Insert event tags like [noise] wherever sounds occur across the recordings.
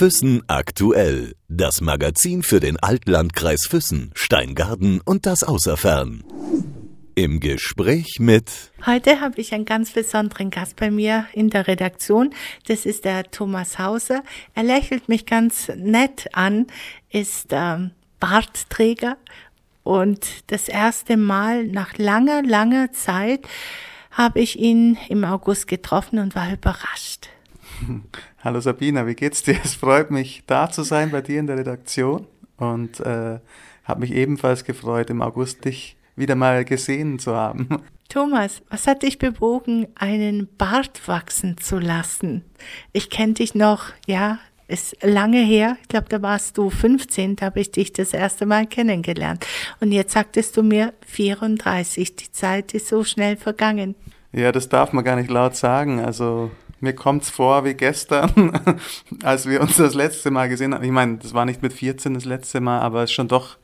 Füssen aktuell. Das Magazin für den Altlandkreis Füssen, Steingarten und das Außerfern. Im Gespräch mit. Heute habe ich einen ganz besonderen Gast bei mir in der Redaktion. Das ist der Thomas Hauser. Er lächelt mich ganz nett an, ist ähm, Bartträger und das erste Mal nach langer, langer Zeit habe ich ihn im August getroffen und war überrascht. [laughs] Hallo Sabina, wie geht's dir? Es freut mich, da zu sein bei dir in der Redaktion und äh, habe mich ebenfalls gefreut, im August dich wieder mal gesehen zu haben. [laughs] Thomas, was hat dich bewogen, einen Bart wachsen zu lassen? Ich kenne dich noch, ja, ist lange her. Ich glaube, da warst du 15, da habe ich dich das erste Mal kennengelernt. Und jetzt sagtest du mir 34. Die Zeit ist so schnell vergangen. Ja, das darf man gar nicht laut sagen. Also mir kommt es vor wie gestern, [laughs] als wir uns das letzte Mal gesehen haben. Ich meine, das war nicht mit 14 das letzte Mal, aber es ist schon doch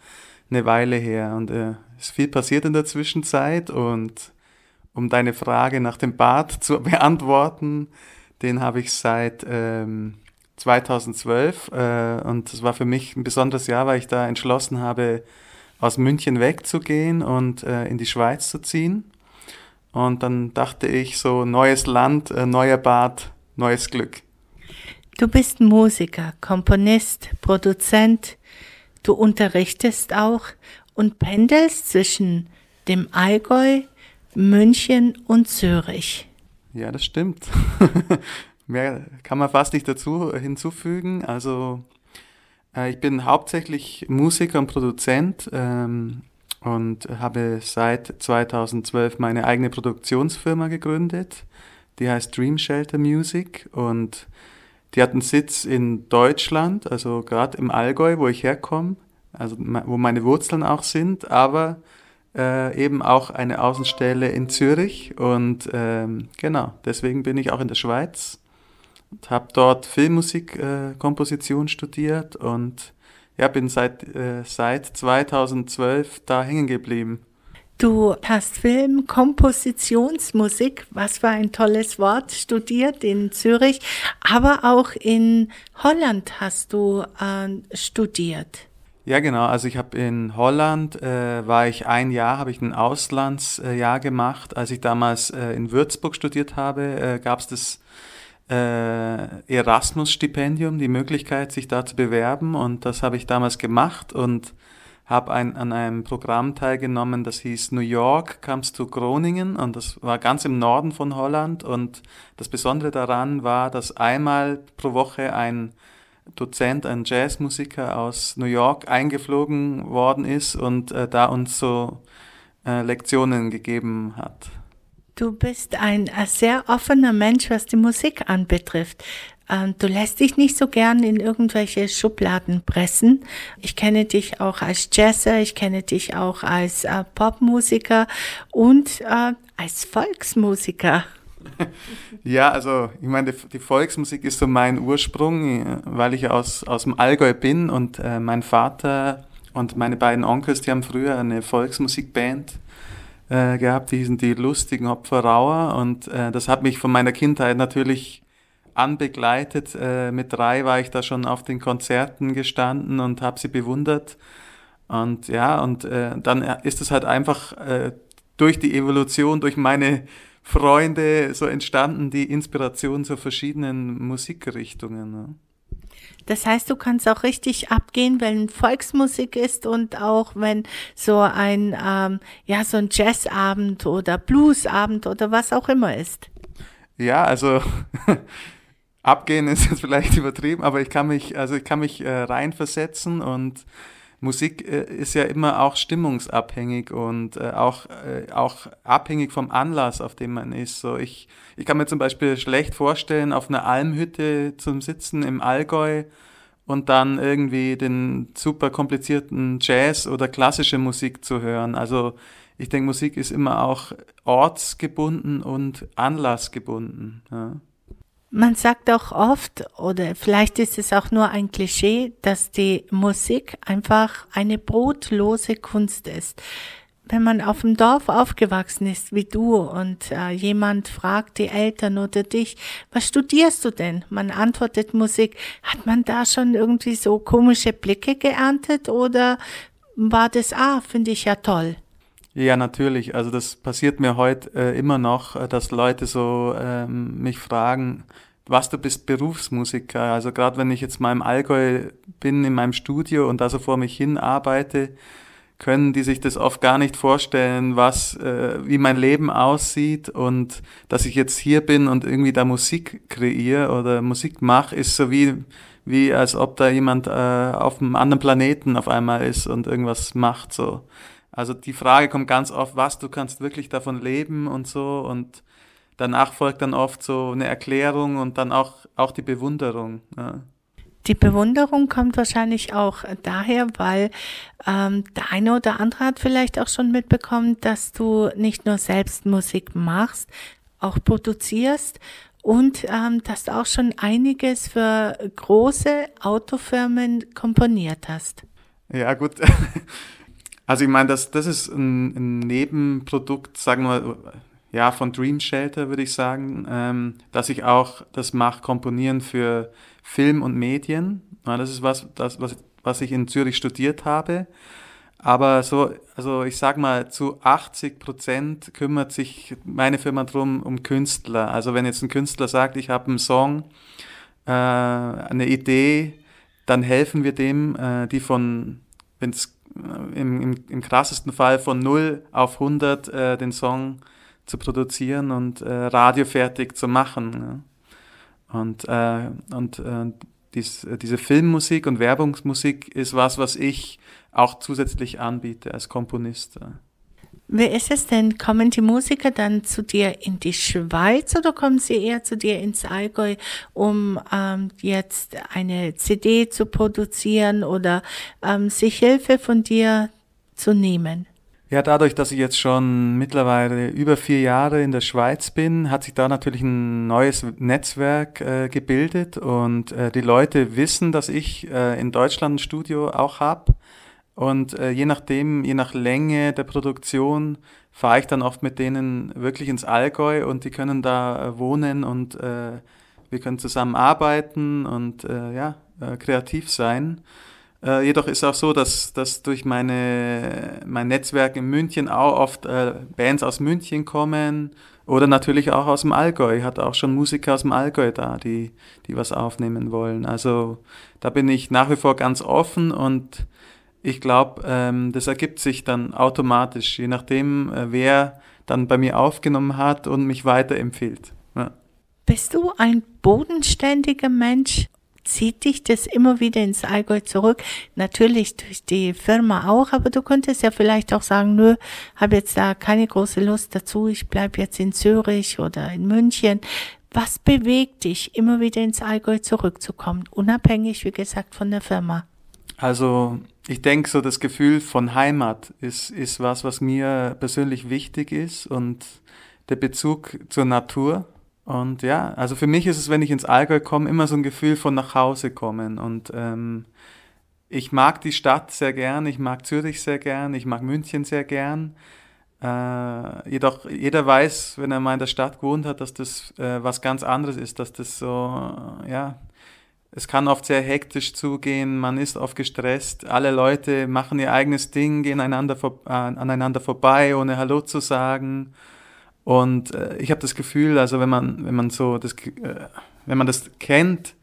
eine Weile her. Und äh, es ist viel passiert in der Zwischenzeit. Und um deine Frage nach dem Bart zu [laughs] beantworten, den habe ich seit ähm, 2012. Äh, und das war für mich ein besonderes Jahr, weil ich da entschlossen habe, aus München wegzugehen und äh, in die Schweiz zu ziehen. Und dann dachte ich so, neues Land, äh, neuer Bad, neues Glück. Du bist Musiker, Komponist, Produzent. Du unterrichtest auch und pendelst zwischen dem Allgäu, München und Zürich. Ja, das stimmt. [laughs] Mehr kann man fast nicht dazu hinzufügen. Also äh, ich bin hauptsächlich Musiker und Produzent ähm, und habe seit 2012 meine eigene Produktionsfirma gegründet. Die heißt Dream Shelter Music und die hat einen Sitz in Deutschland, also gerade im Allgäu, wo ich herkomme, also wo meine Wurzeln auch sind, aber äh, eben auch eine Außenstelle in Zürich und ähm, genau, deswegen bin ich auch in der Schweiz und habe dort Filmmusikkomposition äh, studiert und ja, bin seit, äh, seit 2012 da hängen geblieben. Du hast Film, Kompositionsmusik, was für ein tolles Wort, studiert in Zürich, aber auch in Holland hast du äh, studiert. Ja, genau. Also ich habe in Holland, äh, war ich ein Jahr, habe ich ein Auslandsjahr gemacht. Als ich damals äh, in Würzburg studiert habe, äh, gab es das äh, Erasmus-Stipendium, die Möglichkeit, sich da zu bewerben. Und das habe ich damals gemacht und habe ein, an einem Programm teilgenommen, das hieß New York Comes to Groningen und das war ganz im Norden von Holland. Und das Besondere daran war, dass einmal pro Woche ein Dozent, ein Jazzmusiker aus New York eingeflogen worden ist und äh, da uns so äh, Lektionen gegeben hat. Du bist ein sehr offener Mensch, was die Musik anbetrifft. Ähm, du lässt dich nicht so gern in irgendwelche Schubladen pressen. Ich kenne dich auch als Jazzer, ich kenne dich auch als äh, Popmusiker und äh, als Volksmusiker. [laughs] Ja, also ich meine, die Volksmusik ist so mein Ursprung, äh, weil ich aus, aus dem Allgäu bin und äh, mein Vater und meine beiden Onkels, die haben früher eine Volksmusikband äh, gehabt, die hießen die lustigen Opferauer und äh, das hat mich von meiner Kindheit natürlich anbegleitet. Äh, mit drei war ich da schon auf den Konzerten gestanden und habe sie bewundert. Und ja, und äh, dann ist es halt einfach äh, durch die Evolution, durch meine Freunde so entstanden, die Inspiration zu verschiedenen Musikrichtungen. Ne? Das heißt, du kannst auch richtig abgehen, wenn Volksmusik ist und auch wenn so ein, ähm, ja, so ein Jazzabend oder Bluesabend oder was auch immer ist. Ja, also [laughs] abgehen ist jetzt vielleicht [laughs] übertrieben, aber ich kann mich, also ich kann mich äh, reinversetzen und Musik äh, ist ja immer auch stimmungsabhängig und äh, auch, äh, auch abhängig vom Anlass, auf dem man ist. So ich, ich kann mir zum Beispiel schlecht vorstellen, auf einer Almhütte zum Sitzen im Allgäu und dann irgendwie den super komplizierten Jazz oder klassische Musik zu hören. Also ich denke, Musik ist immer auch ortsgebunden und anlassgebunden. Ja. Man sagt auch oft, oder vielleicht ist es auch nur ein Klischee, dass die Musik einfach eine brotlose Kunst ist. wenn man auf dem Dorf aufgewachsen ist wie du und äh, jemand fragt die Eltern oder dich, was studierst du denn? Man antwortet Musik. Hat man da schon irgendwie so komische Blicke geerntet oder war das, ah, finde ich ja toll? Ja, natürlich. Also das passiert mir heute äh, immer noch, äh, dass Leute so ähm, mich fragen, was du bist Berufsmusiker. Also gerade wenn ich jetzt mal im Allgäu bin, in meinem Studio und da so vor mich hin arbeite, können die sich das oft gar nicht vorstellen, was, äh, wie mein Leben aussieht und dass ich jetzt hier bin und irgendwie da Musik kreiere oder Musik mache, ist so wie, wie als ob da jemand äh, auf einem anderen Planeten auf einmal ist und irgendwas macht so. Also die Frage kommt ganz oft, was du kannst wirklich davon leben und so und danach folgt dann oft so eine Erklärung und dann auch, auch die Bewunderung. Ja. Die Bewunderung kommt wahrscheinlich auch daher, weil ähm, der eine oder andere hat vielleicht auch schon mitbekommen, dass du nicht nur selbst Musik machst, auch produzierst und ähm, dass du auch schon einiges für große Autofirmen komponiert hast. Ja, gut. [laughs] Also ich meine, das, das ist ein, ein Nebenprodukt, sagen wir ja, von Dream Shelter, würde ich sagen, ähm, dass ich auch das mache, komponieren für Film und Medien. Ja, das ist was, das, was, was ich in Zürich studiert habe. Aber so, also ich sag mal, zu 80 Prozent kümmert sich meine Firma drum um Künstler. Also wenn jetzt ein Künstler sagt, ich habe einen Song, äh, eine Idee, dann helfen wir dem, äh, die von, wenn es im, im, im krassesten Fall von 0 auf 100 äh, den Song zu produzieren und äh, radiofertig zu machen. Ja. Und, äh, und äh, dies, diese Filmmusik und Werbungsmusik ist was, was ich auch zusätzlich anbiete als Komponist. Wie ist es denn? Kommen die Musiker dann zu dir in die Schweiz oder kommen sie eher zu dir ins Allgäu, um ähm, jetzt eine CD zu produzieren oder ähm, sich Hilfe von dir zu nehmen? Ja, dadurch, dass ich jetzt schon mittlerweile über vier Jahre in der Schweiz bin, hat sich da natürlich ein neues Netzwerk äh, gebildet und äh, die Leute wissen, dass ich äh, in Deutschland ein Studio auch habe. Und äh, je nachdem, je nach Länge der Produktion, fahre ich dann oft mit denen wirklich ins Allgäu und die können da äh, wohnen und äh, wir können zusammen arbeiten und äh, ja, äh, kreativ sein. Äh, jedoch ist auch so, dass, dass durch meine, mein Netzwerk in München auch oft äh, Bands aus München kommen oder natürlich auch aus dem Allgäu. Ich hatte auch schon Musiker aus dem Allgäu da, die, die was aufnehmen wollen. Also da bin ich nach wie vor ganz offen und ich glaube, ähm, das ergibt sich dann automatisch, je nachdem, äh, wer dann bei mir aufgenommen hat und mich weiterempfiehlt. Ja. Bist du ein bodenständiger Mensch zieht dich das immer wieder ins Allgäu zurück. Natürlich durch die Firma auch, aber du könntest ja vielleicht auch sagen, nö, habe jetzt da keine große Lust dazu, ich bleib jetzt in Zürich oder in München. Was bewegt dich, immer wieder ins Allgäu zurückzukommen, unabhängig, wie gesagt, von der Firma? Also ich denke, so das Gefühl von Heimat ist, ist was, was mir persönlich wichtig ist und der Bezug zur Natur. Und ja, also für mich ist es, wenn ich ins Allgäu komme, immer so ein Gefühl von nach Hause kommen. Und ähm, ich mag die Stadt sehr gern, ich mag Zürich sehr gern, ich mag München sehr gern. Äh, jedoch jeder weiß, wenn er mal in der Stadt gewohnt hat, dass das äh, was ganz anderes ist, dass das so, ja, es kann oft sehr hektisch zugehen, man ist oft gestresst, alle Leute machen ihr eigenes Ding, gehen einander vor, äh, aneinander vorbei, ohne Hallo zu sagen. Und äh, ich habe das Gefühl, also wenn man, wenn man so das, äh, wenn man das kennt,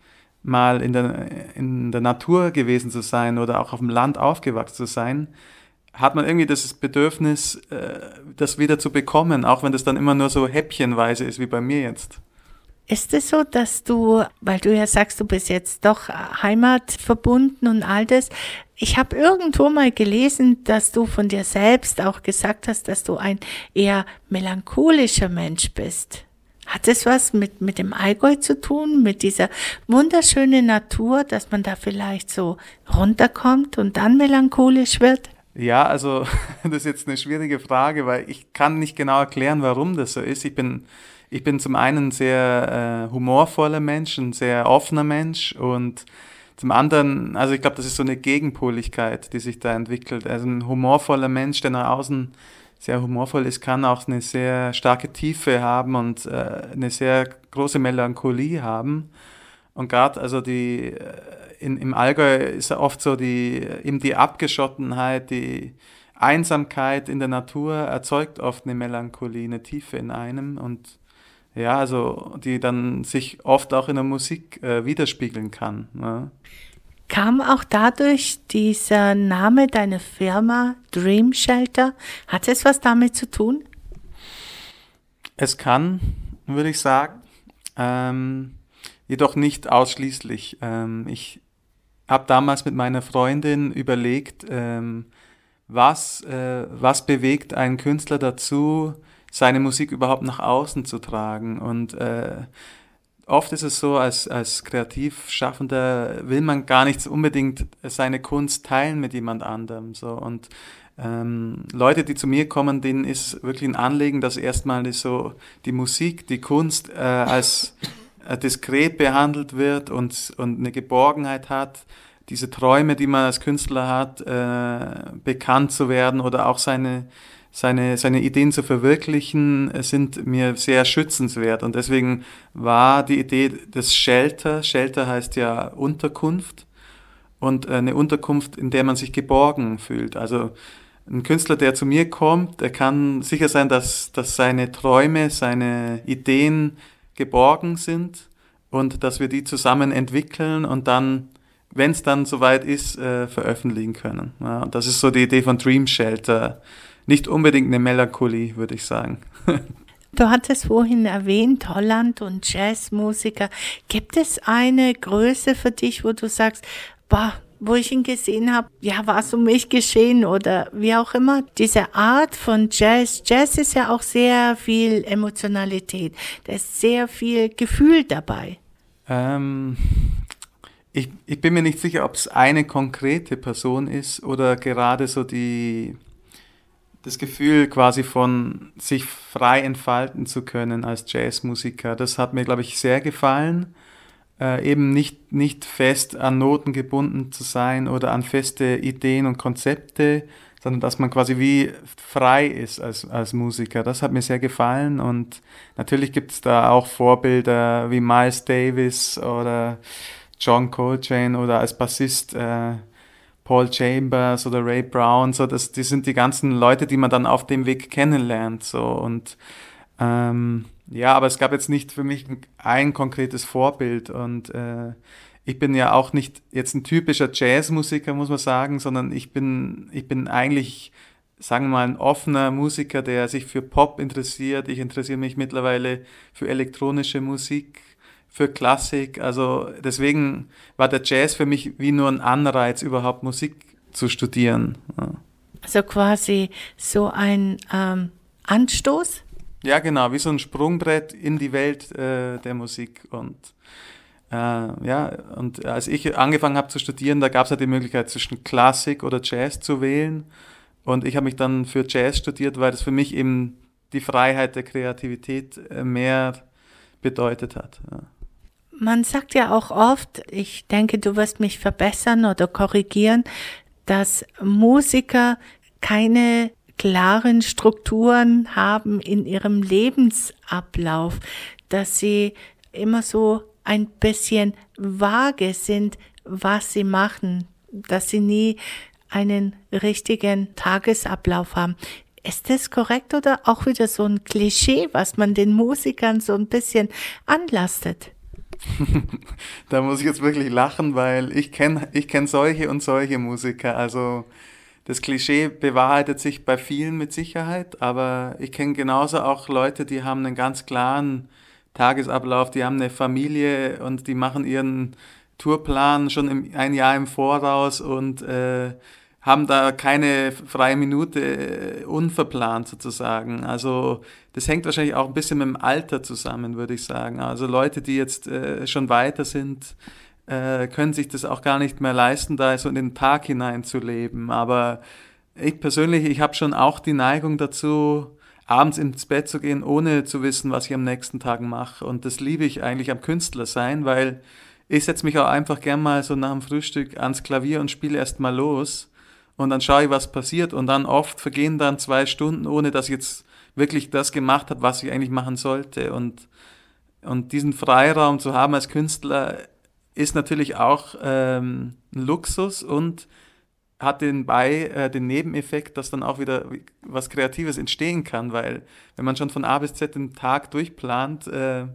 mal in der, in der Natur gewesen zu sein oder auch auf dem Land aufgewachsen zu sein, hat man irgendwie das Bedürfnis, äh, das wieder zu bekommen, auch wenn das dann immer nur so häppchenweise ist, wie bei mir jetzt. Ist es so, dass du, weil du ja sagst, du bist jetzt doch heimatverbunden und all das, ich habe irgendwo mal gelesen, dass du von dir selbst auch gesagt hast, dass du ein eher melancholischer Mensch bist. Hat es was mit, mit dem Allgäu zu tun, mit dieser wunderschönen Natur, dass man da vielleicht so runterkommt und dann melancholisch wird? Ja, also [laughs] das ist jetzt eine schwierige Frage, weil ich kann nicht genau erklären, warum das so ist. Ich bin ich bin zum einen sehr äh, humorvoller Mensch, ein sehr offener Mensch und zum anderen, also ich glaube, das ist so eine Gegenpoligkeit, die sich da entwickelt. Also ein humorvoller Mensch, der nach außen sehr humorvoll ist, kann auch eine sehr starke Tiefe haben und äh, eine sehr große Melancholie haben. Und gerade also die äh, in, im Allgäu ist oft so die eben die Abgeschottenheit, die Einsamkeit in der Natur erzeugt oft eine Melancholie, eine Tiefe in einem und ja, also die dann sich oft auch in der Musik äh, widerspiegeln kann. Ne? Kam auch dadurch dieser Name deiner Firma Dream Shelter? Hat es was damit zu tun? Es kann, würde ich sagen, ähm, jedoch nicht ausschließlich. Ähm, ich habe damals mit meiner Freundin überlegt, ähm, was, äh, was bewegt einen Künstler dazu, seine Musik überhaupt nach außen zu tragen. Und äh, oft ist es so, als, als Kreativschaffender will man gar nicht unbedingt seine Kunst teilen mit jemand anderem. So. Und ähm, Leute, die zu mir kommen, denen ist wirklich ein Anliegen, dass erstmal so die Musik, die Kunst äh, als äh, diskret behandelt wird und, und eine Geborgenheit hat, diese Träume, die man als Künstler hat, äh, bekannt zu werden oder auch seine seine, seine Ideen zu verwirklichen, äh, sind mir sehr schützenswert. Und deswegen war die Idee des Shelter, Shelter heißt ja Unterkunft, und äh, eine Unterkunft, in der man sich geborgen fühlt. Also ein Künstler, der zu mir kommt, der kann sicher sein, dass, dass seine Träume, seine Ideen geborgen sind und dass wir die zusammen entwickeln und dann, wenn es dann soweit ist, äh, veröffentlichen können. Ja, und das ist so die Idee von Dream Shelter nicht unbedingt eine Melancholie, würde ich sagen. [laughs] Du hattest vorhin erwähnt, Holland und Jazzmusiker. Gibt es eine Größe für dich, wo du sagst, boah, wo ich ihn gesehen habe, ja, war es um mich geschehen oder wie auch immer. Diese Art von Jazz, Jazz ist ja auch sehr viel Emotionalität, da ist sehr viel Gefühl dabei. Ähm, ich, ich bin mir nicht sicher, ob es eine konkrete Person ist oder gerade so die, das Gefühl quasi von sich frei entfalten zu können als Jazzmusiker. Das hat mir, glaube ich, sehr gefallen. Äh, eben nicht, nicht fest an Noten gebunden zu sein oder an feste Ideen und Konzepte, sondern dass man quasi wie frei ist als, als Musiker. Das hat mir sehr gefallen und natürlich gibt es da auch Vorbilder wie Miles Davis oder John Coltrane oder als Bassist äh, Paul Chambers oder Ray Brown, so das, die sind die ganzen Leute, die man dann auf dem Weg kennenlernt, so. Und ähm, ja, aber es gab jetzt nicht für mich ein konkretes Vorbild. Und äh, ich bin ja auch nicht jetzt ein typischer Jazzmusiker, muss man sagen, sondern ich bin, ich bin eigentlich, sagen wir mal, ein offener Musiker, der sich für Pop interessiert. Ich interessiere mich mittlerweile für elektronische Musik für Klassik. Also deswegen war der Jazz für mich wie nur ein Anreiz, überhaupt Musik zu studieren. Ja. Also quasi so ein ähm, Anstoß? Ja, genau, wie so ein Sprungbrett in die Welt äh, der Musik. Und äh, ja, und als ich angefangen habe zu studieren, da gab es ja die Möglichkeit zwischen Klassik oder Jazz zu wählen. Und ich habe mich dann für Jazz studiert, weil das für mich eben die Freiheit der Kreativität äh, mehr bedeutet hat. Ja. Man sagt ja auch oft, ich denke, du wirst mich verbessern oder korrigieren, dass Musiker keine klaren Strukturen haben in ihrem Lebensablauf, dass sie immer so ein bisschen vage sind, was sie machen, dass sie nie einen richtigen Tagesablauf haben. Ist das korrekt oder auch wieder so ein Klischee, was man den Musikern so ein bisschen anlastet? [laughs] da muss ich jetzt wirklich lachen, weil ich kenne ich kenn solche und solche Musiker. Also das Klischee bewahrheitet sich bei vielen mit Sicherheit, aber ich kenne genauso auch Leute, die haben einen ganz klaren Tagesablauf, die haben eine Familie und die machen ihren Tourplan schon im, ein Jahr im Voraus und äh, haben da keine freie Minute äh, unverplant sozusagen. Also das hängt wahrscheinlich auch ein bisschen mit dem Alter zusammen, würde ich sagen. Also Leute, die jetzt äh, schon weiter sind, äh, können sich das auch gar nicht mehr leisten, da so in den Tag hinein zu leben. Aber ich persönlich, ich habe schon auch die Neigung dazu, abends ins Bett zu gehen, ohne zu wissen, was ich am nächsten Tag mache. Und das liebe ich eigentlich am Künstler sein, weil ich setze mich auch einfach gern mal so nach dem Frühstück ans Klavier und spiele erst mal los und dann schaue ich, was passiert. Und dann oft vergehen dann zwei Stunden, ohne dass ich jetzt wirklich das gemacht habe, was ich eigentlich machen sollte. Und und diesen Freiraum zu haben als Künstler ist natürlich auch ähm, ein Luxus und hat den bei äh, den Nebeneffekt, dass dann auch wieder was Kreatives entstehen kann, weil wenn man schon von A bis Z den Tag durchplant, äh,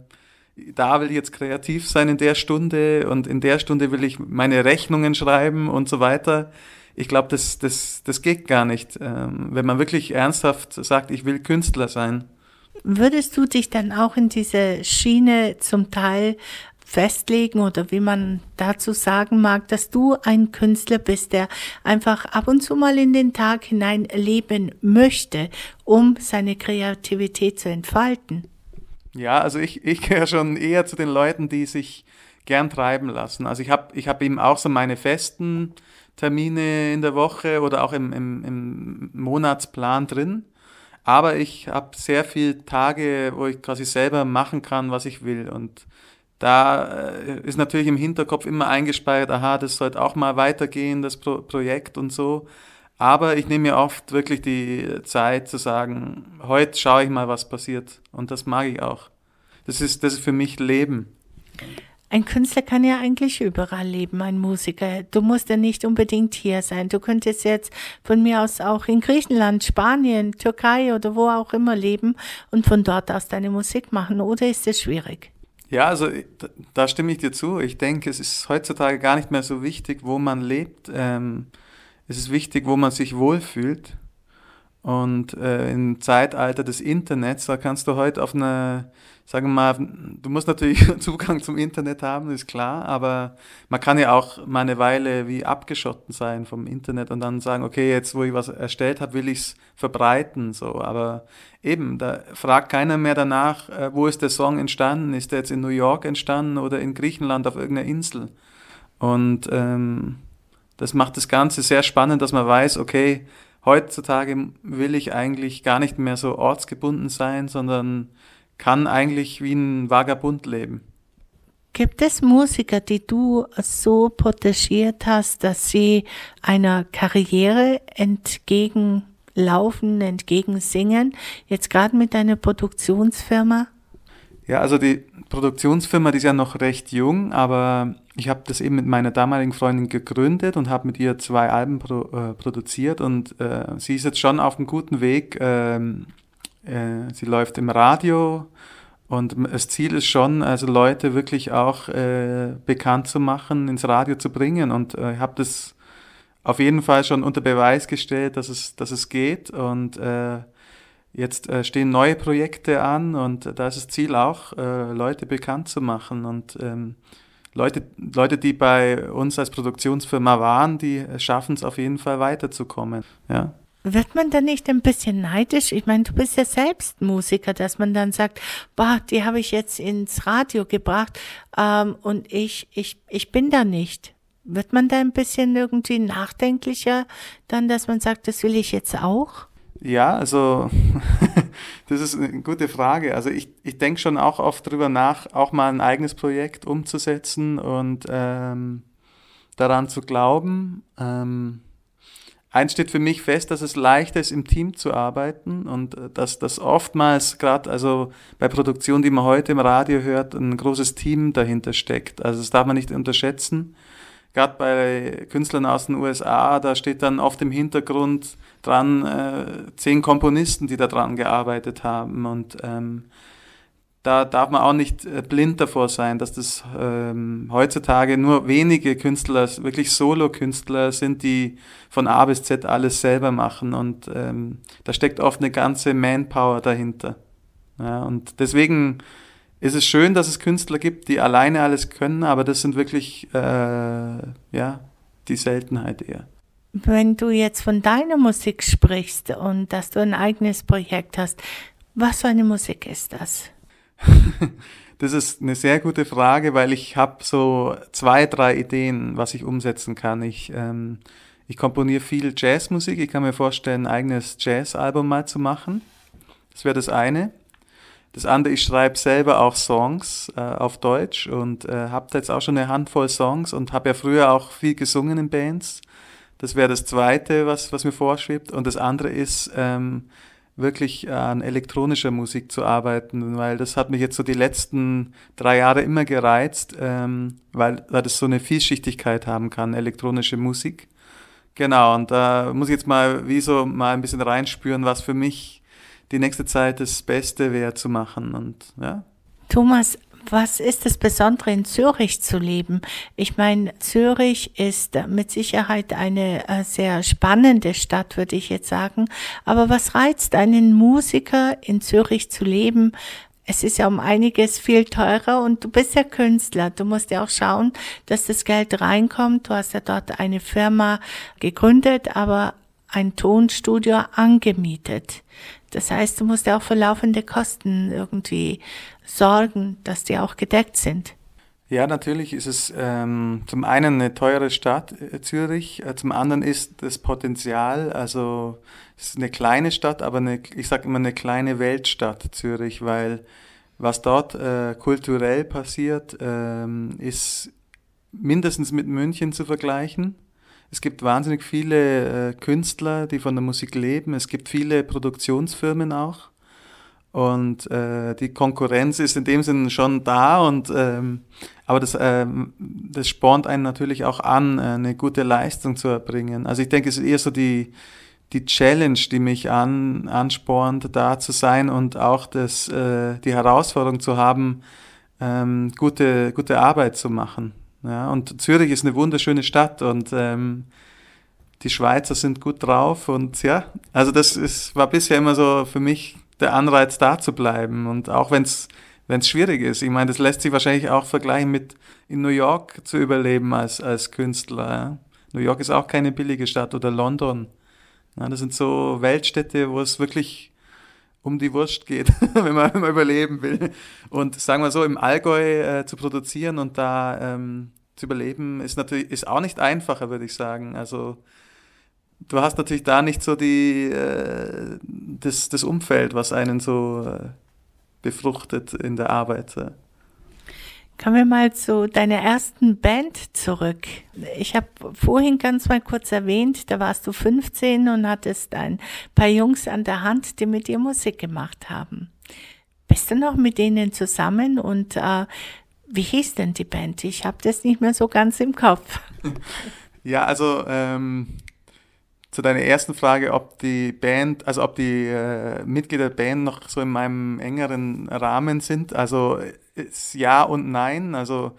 da will ich jetzt kreativ sein in der Stunde und in der Stunde will ich meine Rechnungen schreiben und so weiter. Ich glaube, das, das, das geht gar nicht, ähm, wenn man wirklich ernsthaft sagt, ich will Künstler sein. Würdest du dich dann auch in diese Schiene zum Teil festlegen oder wie man dazu sagen mag, dass du ein Künstler bist, der einfach ab und zu mal in den Tag hinein leben möchte, um seine Kreativität zu entfalten? Ja, also ich, ich gehöre schon eher zu den Leuten, die sich gern treiben lassen. Also ich habe ich hab eben auch so meine festen Termine in der Woche oder auch im, im, im Monatsplan drin. Aber ich habe sehr viele Tage, wo ich quasi selber machen kann, was ich will. Und da äh, ist natürlich im Hinterkopf immer eingespeichert, aha, das sollte auch mal weitergehen, das Pro Projekt und so. Aber ich nehme mir oft wirklich die Zeit zu sagen, heute schaue ich mal, was passiert. Und das mag ich auch. Das ist, das ist für mich Leben. Ein Künstler kann ja eigentlich überall leben, ein Musiker. Du musst ja nicht unbedingt hier sein. Du könntest jetzt von mir aus auch in Griechenland, Spanien, Türkei oder wo auch immer leben und von dort aus deine Musik machen. Oder ist es schwierig? Ja, also da stimme ich dir zu. Ich denke, es ist heutzutage gar nicht mehr so wichtig, wo man lebt. Ähm, es ist wichtig, wo man sich wohlfühlt. Und äh, im Zeitalter des Internets, da kannst du heute auf eine, sagen wir mal, du musst natürlich [laughs] Zugang zum Internet haben, ist klar, aber man kann ja auch mal eine Weile wie abgeschotten sein vom Internet und dann sagen, okay, jetzt wo ich was erstellt habe, will ich es verbreiten, so. Aber eben, da fragt keiner mehr danach, äh, wo ist der Song entstanden? Ist der jetzt in New York entstanden oder in Griechenland auf irgendeiner Insel? Und ähm, das macht das Ganze sehr spannend, dass man weiß, okay, heutzutage will ich eigentlich gar nicht mehr so ortsgebunden sein, sondern kann eigentlich wie ein Vagabund leben. Gibt es Musiker, die du so protegiert hast, dass sie einer Karriere entgegenlaufen, entgegensingen? Jetzt gerade mit deiner Produktionsfirma? Ja, also die Produktionsfirma, die ist ja noch recht jung, aber ich habe das eben mit meiner damaligen Freundin gegründet und habe mit ihr zwei Alben pro, äh, produziert und äh, sie ist jetzt schon auf einem guten Weg. Ähm, äh, sie läuft im Radio und das Ziel ist schon, also Leute wirklich auch äh, bekannt zu machen, ins Radio zu bringen und äh, ich habe das auf jeden Fall schon unter Beweis gestellt, dass es, dass es geht und äh, Jetzt äh, stehen neue Projekte an und da ist das Ziel auch, äh, Leute bekannt zu machen und ähm, Leute, Leute, die bei uns als Produktionsfirma waren, die schaffen es auf jeden Fall weiterzukommen. Ja. Wird man da nicht ein bisschen neidisch? Ich meine, du bist ja selbst Musiker, dass man dann sagt, boah, die habe ich jetzt ins Radio gebracht ähm, und ich, ich, ich bin da nicht. Wird man da ein bisschen irgendwie nachdenklicher dann, dass man sagt, das will ich jetzt auch? Ja, also [laughs] das ist eine gute Frage. Also ich, ich denke schon auch oft drüber nach, auch mal ein eigenes Projekt umzusetzen und ähm, daran zu glauben. Ähm, eins steht für mich fest, dass es leichter ist, im Team zu arbeiten und äh, dass das oftmals gerade, also bei Produktionen, die man heute im Radio hört, ein großes Team dahinter steckt. Also das darf man nicht unterschätzen gerade bei Künstlern aus den USA, da steht dann oft im Hintergrund dran äh, zehn Komponisten, die da dran gearbeitet haben. Und ähm, da darf man auch nicht äh, blind davor sein, dass das ähm, heutzutage nur wenige Künstler, wirklich Solo-Künstler sind, die von A bis Z alles selber machen. Und ähm, da steckt oft eine ganze Manpower dahinter. Ja, und deswegen ist es schön, dass es Künstler gibt, die alleine alles können, aber das sind wirklich äh, ja die Seltenheit eher. Wenn du jetzt von deiner Musik sprichst und dass du ein eigenes Projekt hast, was für eine Musik ist das? Das ist eine sehr gute Frage, weil ich habe so zwei, drei Ideen, was ich umsetzen kann. Ich, ähm, ich komponiere viel Jazzmusik. Ich kann mir vorstellen, ein eigenes Jazzalbum mal zu machen. Das wäre das eine. Das andere, ich schreibe selber auch Songs äh, auf Deutsch und äh, habe jetzt auch schon eine Handvoll Songs und habe ja früher auch viel gesungen in Bands. Das wäre das Zweite, was, was mir vorschwebt. Und das andere ist, ähm, wirklich an elektronischer Musik zu arbeiten, weil das hat mich jetzt so die letzten drei Jahre immer gereizt, ähm, weil, weil das so eine Vielschichtigkeit haben kann, elektronische Musik. Genau, und da muss ich jetzt mal wie so mal ein bisschen reinspüren, was für mich die nächste Zeit das Beste wäre zu machen. Und ja. Thomas, was ist das Besondere in Zürich zu leben? Ich meine, Zürich ist mit Sicherheit eine äh, sehr spannende Stadt, würde ich jetzt sagen. Aber was reizt einen Musiker in Zürich zu leben? Es ist ja um einiges viel teurer und du bist ja Künstler. Du musst ja auch schauen, dass das Geld reinkommt. Du hast ja dort eine Firma gegründet, aber ein Tonstudio angemietet. Das heißt, du musst ja auch für laufende Kosten irgendwie sorgen, dass die auch gedeckt sind. Ja, natürlich ist es ähm, zum einen eine teure Stadt, äh, Zürich, äh, zum anderen ist das Potenzial, also es ist eine kleine Stadt, aber eine, ich sage immer eine kleine Weltstadt, Zürich, weil was dort äh, kulturell passiert, ähm, ist mindestens mit München zu vergleichen. Es gibt wahnsinnig viele äh, Künstler, die von der Musik leben. Es gibt viele Produktionsfirmen auch. Und äh, die Konkurrenz ist in dem Sinne schon da und ähm, aber das, ähm, das spornt einen natürlich auch an, eine gute Leistung zu erbringen. Also ich denke, es ist eher so die, die Challenge, die mich an, anspornt, da zu sein und auch das, äh, die Herausforderung zu haben, ähm, gute, gute Arbeit zu machen. Ja, und Zürich ist eine wunderschöne Stadt und ähm, die Schweizer sind gut drauf und ja, also das ist, war bisher immer so für mich der Anreiz, da zu bleiben. Und auch wenn es wenn es schwierig ist. Ich meine, das lässt sich wahrscheinlich auch vergleichen mit in New York zu überleben als, als Künstler. Ja. New York ist auch keine billige Stadt oder London. Ja, das sind so Weltstädte, wo es wirklich um die Wurst geht, [laughs] wenn, man, wenn man überleben will. Und sagen wir so, im Allgäu äh, zu produzieren und da ähm, zu überleben, ist natürlich ist auch nicht einfacher, würde ich sagen. Also du hast natürlich da nicht so die, äh, das, das Umfeld, was einen so äh, befruchtet in der Arbeit. Kommen wir mal zu deiner ersten Band zurück. Ich habe vorhin ganz mal kurz erwähnt, da warst du 15 und hattest ein paar Jungs an der Hand, die mit dir Musik gemacht haben. Bist du noch mit denen zusammen und äh, wie hieß denn die Band? Ich habe das nicht mehr so ganz im Kopf. [laughs] Ja, also ähm, zu deiner ersten Frage, ob die Band, also ob die äh, Mitglieder der Band noch so in meinem engeren Rahmen sind. Also ist ja und nein. Also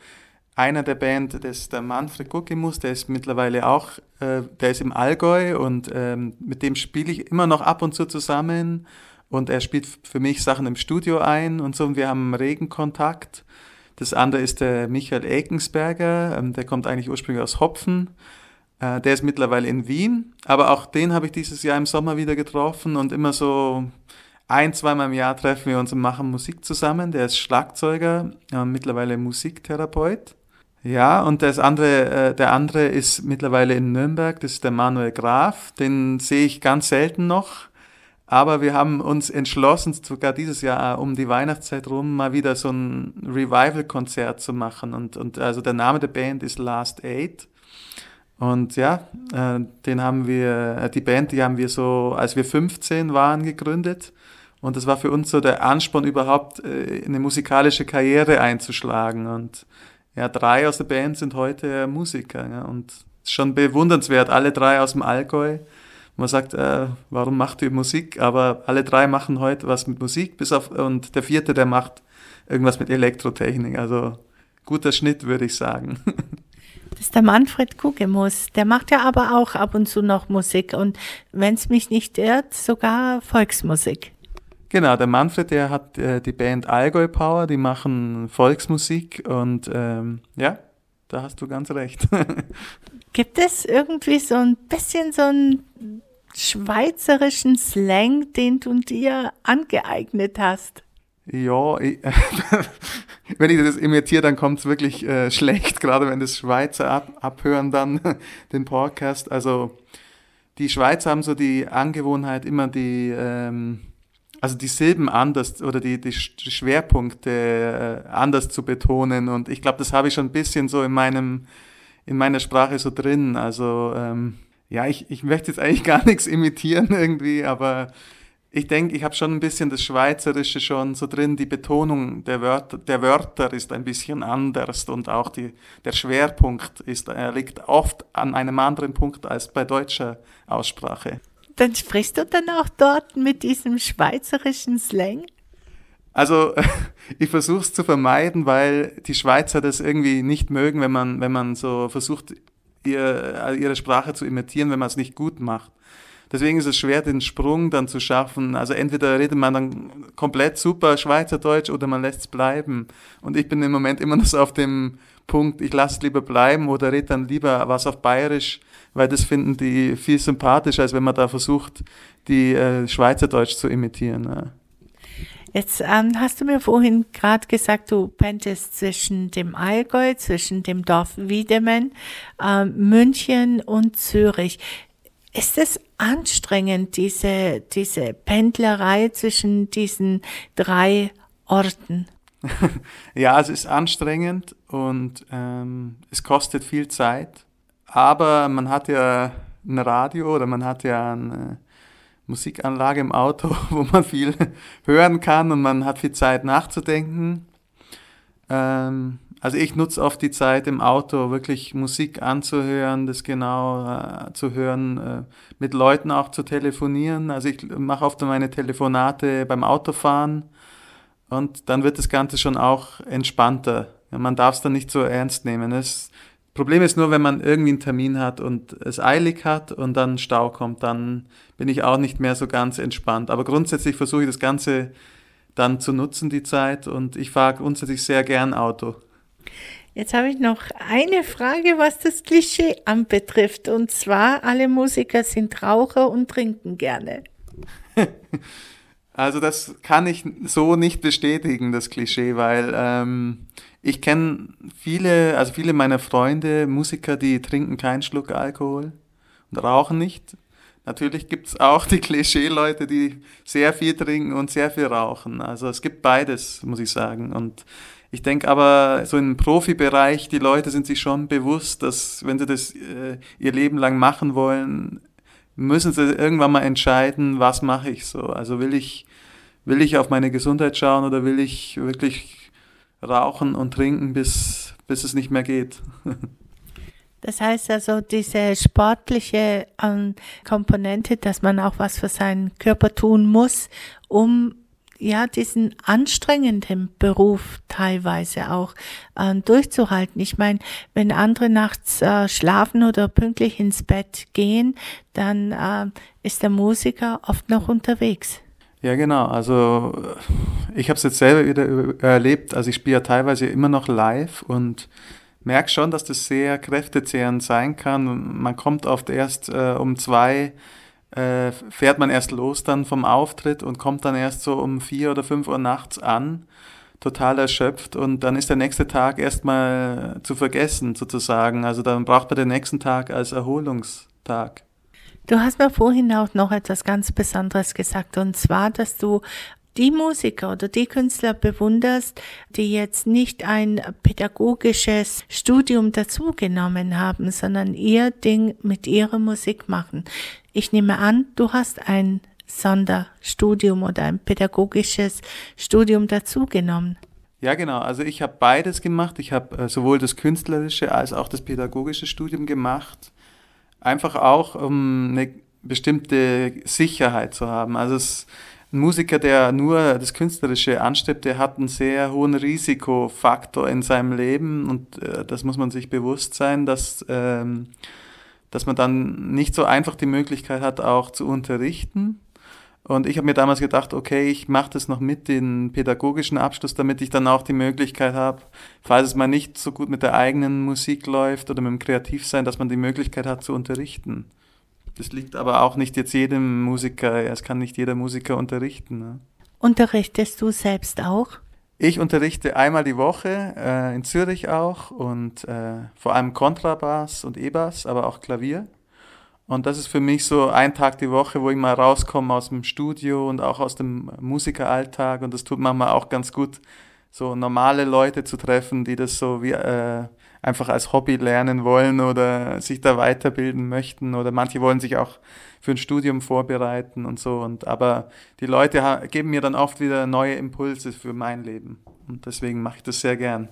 einer der Band, das ist der Manfred Guckimus, der ist mittlerweile auch, äh, der ist im Allgäu und ähm, mit dem spiele ich immer noch ab und zu zusammen und er spielt für mich Sachen im Studio ein und so und wir haben regen Kontakt. Das andere ist der Michael Ekensberger, ähm, der kommt eigentlich ursprünglich aus Hopfen äh, der ist mittlerweile in Wien, aber auch den habe ich dieses Jahr im Sommer wieder getroffen und immer so ein, zweimal im Jahr treffen wir uns und machen Musik zusammen. Der ist Schlagzeuger, äh, mittlerweile Musiktherapeut. Ja, und das andere, äh, der andere ist mittlerweile in Nürnberg, das ist der Manuel Graf. Den sehe ich ganz selten noch. Aber wir haben uns entschlossen, sogar dieses Jahr äh, um die Weihnachtszeit rum, mal wieder so ein Revival-Konzert zu machen. Und, und also der Name der Band ist Last Eight. Und ja, äh, den haben wir, äh, die Band, die haben wir so, als wir 15 waren, gegründet. Und das war für uns so der Ansporn, überhaupt äh, eine musikalische Karriere einzuschlagen. Und ja, drei aus der Band sind heute Musiker. Ja, und schon bewundernswert, alle drei aus dem Allgäu. Man sagt, äh, warum macht ihr Musik? Aber alle drei machen heute was mit Musik, bis auf, und der vierte, der macht irgendwas mit Elektrotechnik. Also guter Schnitt, würde ich sagen. [laughs] Das ist der Manfred Kugemus. Der macht ja aber auch ab und zu noch Musik und wenn es mich nicht irrt, sogar Volksmusik. Genau, der Manfred, der hat äh, die Band Allgäu Power, die machen Volksmusik und ähm, ja, da hast du ganz recht. [laughs] Gibt es irgendwie so ein bisschen so einen schweizerischen Slang, den du dir angeeignet hast? Ja, ich, [laughs] wenn ich das imitiere, dann kommt es wirklich äh, schlecht, gerade wenn das Schweizer ab, abhören dann [laughs] den Podcast. Also die Schweizer haben so die Angewohnheit, immer die, ähm, also die Silben anders oder die, die Schwerpunkte äh, anders zu betonen. Und ich glaube, das habe ich schon ein bisschen so in meinem, in meiner Sprache so drin. Also ähm, ja, ich, ich möchte jetzt eigentlich gar [laughs] nichts imitieren irgendwie, aber ich denke, ich habe schon ein bisschen das Schweizerische schon so drin. Die Betonung der Wörter, der Wörter ist ein bisschen anders und auch die, der Schwerpunkt ist, er liegt oft an einem anderen Punkt als bei deutscher Aussprache. Dann sprichst du dann auch dort mit diesem schweizerischen Slang? Also [laughs] ich versuche es zu vermeiden, weil die Schweizer das irgendwie nicht mögen, wenn man, wenn man so versucht, ihr, ihre Sprache zu imitieren, wenn man es nicht gut macht. Deswegen ist es schwer, den Sprung dann zu schaffen. Also entweder redet man dann komplett super Schweizerdeutsch oder man lässt es bleiben. Und ich bin im Moment immer noch so auf dem Punkt, ich lasse es lieber bleiben oder rede dann lieber was auf Bayerisch, weil das finden die viel sympathischer, als wenn man da versucht, die äh, Schweizerdeutsch zu imitieren. Jetzt ähm, hast du mir vorhin gerade gesagt, du penntest zwischen dem Allgäu, zwischen dem Dorf Wiedemann, äh, München und Zürich. Ist es anstrengend, diese, diese Pendlerei zwischen diesen drei Orten? [laughs] ja, es ist anstrengend und ähm, es kostet viel Zeit. Aber man hat ja ein Radio oder man hat ja eine Musikanlage im Auto, [laughs] wo man viel hören kann und man hat viel Zeit nachzudenken. Ähm, also ich nutze oft die Zeit im Auto, wirklich Musik anzuhören, das genau äh, zu hören, äh, mit Leuten auch zu telefonieren. Also ich mache oft meine Telefonate beim Autofahren und dann wird das Ganze schon auch entspannter. Ja, man darf es dann nicht so ernst nehmen. Es Problem ist nur, wenn man irgendwie einen Termin hat und es eilig hat und dann Stau kommt, dann bin ich auch nicht mehr so ganz entspannt. Aber grundsätzlich versuche ich das Ganze dann zu nutzen, die Zeit, und ich fahre grundsätzlich sehr gern Auto. Jetzt habe ich noch eine Frage, was das Klischee anbetrifft. Und zwar, alle Musiker sind Raucher und trinken gerne. [laughs] Also das kann ich so nicht bestätigen, das Klischee, weil ähm, ich kenne viele, also viele meiner Freunde, Musiker, die trinken keinen Schluck Alkohol und rauchen nicht. Natürlich gibt es auch die [laughs] Klischee-Leute, die sehr viel trinken und sehr viel rauchen. Also es gibt beides, muss ich sagen. Und ich denke aber, so im Profibereich, die Leute sind sich schon bewusst, dass wenn sie das äh, ihr Leben lang machen wollen, müssen sie irgendwann mal entscheiden, was mache ich so. Also will ich, will ich auf meine Gesundheit schauen oder will ich wirklich rauchen und trinken, bis, bis es nicht mehr geht. [laughs] Das heißt also, diese sportliche ähm, Komponente, dass man auch was für seinen Körper tun muss, um ja diesen anstrengenden Beruf teilweise auch äh, durchzuhalten. Ich meine, wenn andere nachts äh, schlafen oder pünktlich ins Bett gehen, dann äh, ist der Musiker oft noch unterwegs. Ja, genau. Also ich habe es jetzt selber wieder erlebt. Also ich spiele ja teilweise immer noch live und merke schon, dass das sehr kräftezehrend sein kann. Man kommt oft erst äh, um zwei äh, fährt man erst los dann vom Auftritt und kommt dann erst so um vier oder fünf Uhr nachts an, total erschöpft und dann ist der nächste Tag erstmal zu vergessen sozusagen. Also dann braucht man den nächsten Tag als Erholungstag. Du hast mir vorhin auch noch etwas ganz Besonderes gesagt und zwar, dass du die Musiker oder die Künstler bewunderst, die jetzt nicht ein pädagogisches Studium dazugenommen haben, sondern ihr Ding mit ihrer Musik machen. Ich nehme an, du hast ein Sonderstudium oder ein pädagogisches Studium dazugenommen. Ja, genau. Also ich habe beides gemacht. Ich habe äh, sowohl das künstlerische als auch das pädagogische Studium gemacht. Einfach auch, um eine bestimmte Sicherheit zu haben. Also es ein Musiker, der nur das Künstlerische anstrebt, der hat einen sehr hohen Risikofaktor in seinem Leben und äh, das muss man sich bewusst sein, dass, ähm, dass man dann nicht so einfach die Möglichkeit hat, auch zu unterrichten. Und ich habe mir damals gedacht, okay, ich mache das noch mit den pädagogischen Abschluss, damit ich dann auch die Möglichkeit habe, falls es mal nicht so gut mit der eigenen Musik läuft oder mit dem Kreativsein, dass man die Möglichkeit hat zu unterrichten. Das liegt aber auch nicht jetzt jedem Musiker, es kann nicht jeder Musiker unterrichten. Ne? Unterrichtest du selbst auch? Ich unterrichte einmal die Woche, äh, in Zürich auch und äh, vor allem Kontrabass und E-Bass, aber auch Klavier. Und das ist für mich so ein Tag die Woche, wo ich mal rauskomme aus dem Studio und auch aus dem Musikeralltag. Und das tut manchmal auch ganz gut, so normale Leute zu treffen, die das so wie äh, einfach als Hobby lernen wollen oder sich da weiterbilden möchten. Oder manche wollen sich auch für ein Studium vorbereiten und so. Und aber die Leute geben mir dann oft wieder neue Impulse für mein Leben. Und deswegen mache ich das sehr gern.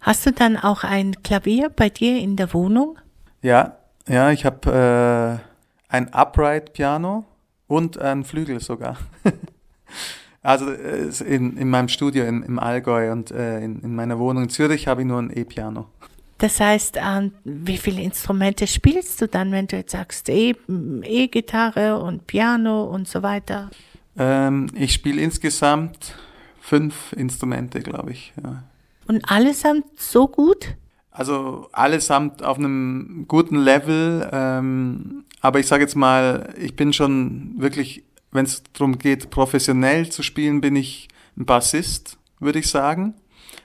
Hast du dann auch ein Klavier bei dir in der Wohnung? Ja, ja, ich habe äh, ein Upright Piano und ein Flügel sogar. [laughs] also äh, in, in meinem Studio in, im Allgäu und äh, in, in meiner Wohnung in Zürich habe ich nur ein E-Piano. Das heißt, ähm, wie viele Instrumente spielst du dann, wenn du jetzt sagst e, E-Gitarre und Piano und so weiter? Ähm, ich spiele insgesamt fünf Instrumente, glaube ich. Ja. Und allesamt so gut? Also allesamt auf einem guten Level. Ähm, aber ich sage jetzt mal, ich bin schon wirklich, wenn es darum geht, professionell zu spielen, bin ich ein Bassist, würde ich sagen.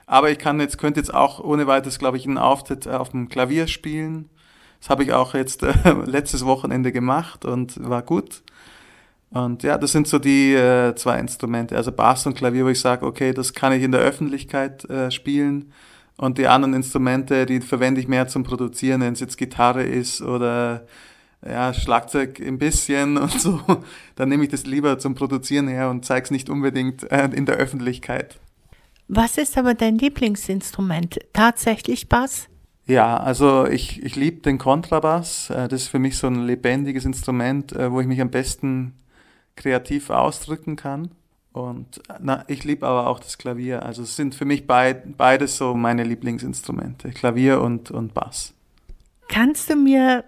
Aber ich kann jetzt, könnte jetzt auch ohne weiteres, glaube ich, einen Auftritt auf dem Klavier spielen. Das habe ich auch jetzt äh, [laughs] letztes Wochenende gemacht und war gut. Und ja, das sind so die äh, zwei Instrumente, also Bass und Klavier, wo ich sage, okay, das kann ich in der Öffentlichkeit äh, spielen. Und die anderen Instrumente, die verwende ich mehr zum Produzieren, wenn es jetzt Gitarre ist oder ja, Schlagzeug ein bisschen und so. Dann nehme ich das lieber zum Produzieren her und zeige es nicht unbedingt äh, in der Öffentlichkeit. Was ist aber dein Lieblingsinstrument? Tatsächlich Bass? Ja, also ich, ich liebe den Kontrabass. Äh, das ist für mich so ein lebendiges Instrument, äh, wo ich mich am besten kreativ ausdrücken kann. Und na, ich liebe aber auch das Klavier. Also es sind für mich beid, beides so meine Lieblingsinstrumente, Klavier und, und Bass. Kannst du mir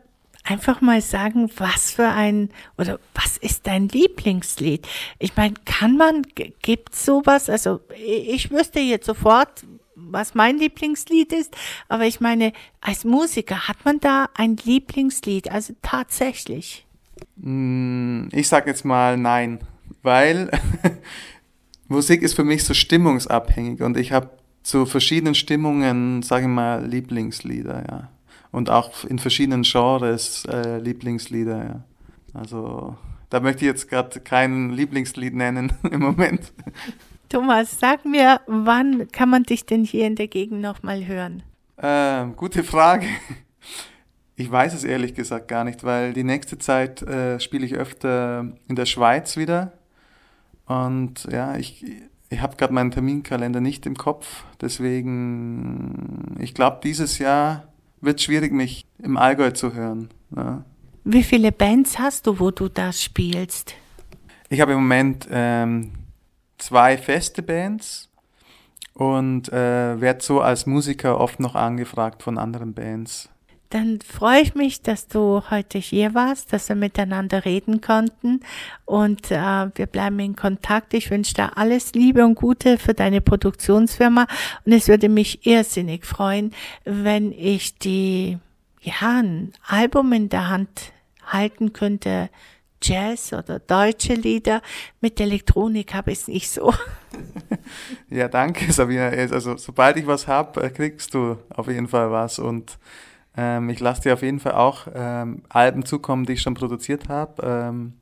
einfach mal sagen, was für ein oder was ist dein Lieblingslied? Ich meine, kann man, gibt sowas? Also ich wüsste jetzt sofort, was mein Lieblingslied ist, aber ich meine, als Musiker hat man da ein Lieblingslied, also tatsächlich. Mm, ich sag jetzt mal nein, weil [laughs] Musik ist für mich so stimmungsabhängig und ich habe zu verschiedenen Stimmungen, sage ich mal, Lieblingslieder, ja. Und auch in verschiedenen Genres äh, Lieblingslieder, ja. Also da möchte ich jetzt gerade kein Lieblingslied nennen [laughs] im Moment. Thomas, sag mir, wann kann man dich denn hier in der Gegend nochmal hören? Ähm, gute Frage. Ich weiß es ehrlich gesagt gar nicht, weil die nächste Zeit äh, spiele ich öfter in der Schweiz wieder. Und ja, ich, ich habe gerade meinen Terminkalender nicht im Kopf. Deswegen, ich glaube, dieses Jahr wird schwierig, mich im Allgäu zu hören. Ja. Wie viele Bands hast du, wo du das spielst? Ich habe im Moment ähm, zwei feste Bands und äh, werde so als Musiker oft noch angefragt von anderen Bands. Dann freue ich mich, dass du heute hier warst, dass wir miteinander reden konnten und äh, wir bleiben in Kontakt. Ich wünsche dir alles Liebe und Gute für deine Produktionsfirma und es würde mich irrsinnig freuen, wenn ich die, ja, ein Album in der Hand halten könnte, Jazz oder deutsche Lieder. Mit Elektronik habe ich es nicht so. [laughs] Ja, danke, Sabina. Also, sobald ich was habe, kriegst du auf jeden Fall was und ähm, ich lasse dir auf jeden Fall auch ähm, Alben zukommen, die ich schon produziert habe. Ähm,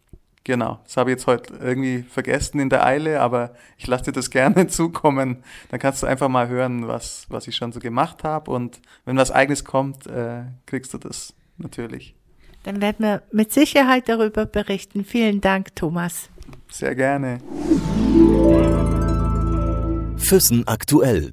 genau, das habe ich jetzt heute irgendwie vergessen in der Eile, aber ich lasse dir das [laughs] gerne zukommen. Dann kannst du einfach mal hören, was, was ich schon so gemacht habe. Und wenn was Eigenes kommt, äh, kriegst du das natürlich. Dann werden wir mit Sicherheit darüber berichten. Vielen Dank, Thomas. Sehr gerne. Füssen aktuell.